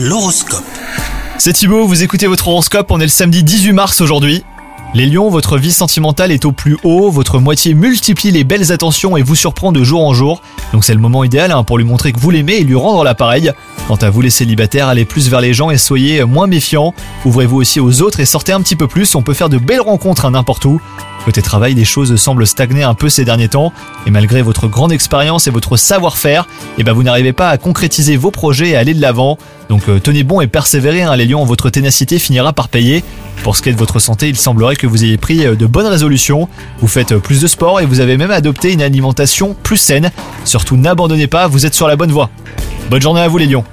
L'horoscope. C'est Thibaut, vous écoutez votre horoscope, on est le samedi 18 mars aujourd'hui. Les lions, votre vie sentimentale est au plus haut, votre moitié multiplie les belles attentions et vous surprend de jour en jour. Donc c'est le moment idéal hein, pour lui montrer que vous l'aimez et lui rendre l'appareil. Quant à vous les célibataires, allez plus vers les gens et soyez moins méfiants. Ouvrez-vous aussi aux autres et sortez un petit peu plus, on peut faire de belles rencontres hein, n'importe où. Côté travail, les choses semblent stagner un peu ces derniers temps, et malgré votre grande expérience et votre savoir-faire, eh ben vous n'arrivez pas à concrétiser vos projets et aller de l'avant. Donc euh, tenez bon et persévérez, hein, les lions, votre ténacité finira par payer. Pour ce qui est de votre santé, il semblerait que vous ayez pris euh, de bonnes résolutions, vous faites euh, plus de sport et vous avez même adopté une alimentation plus saine. Surtout n'abandonnez pas, vous êtes sur la bonne voie. Bonne journée à vous les lions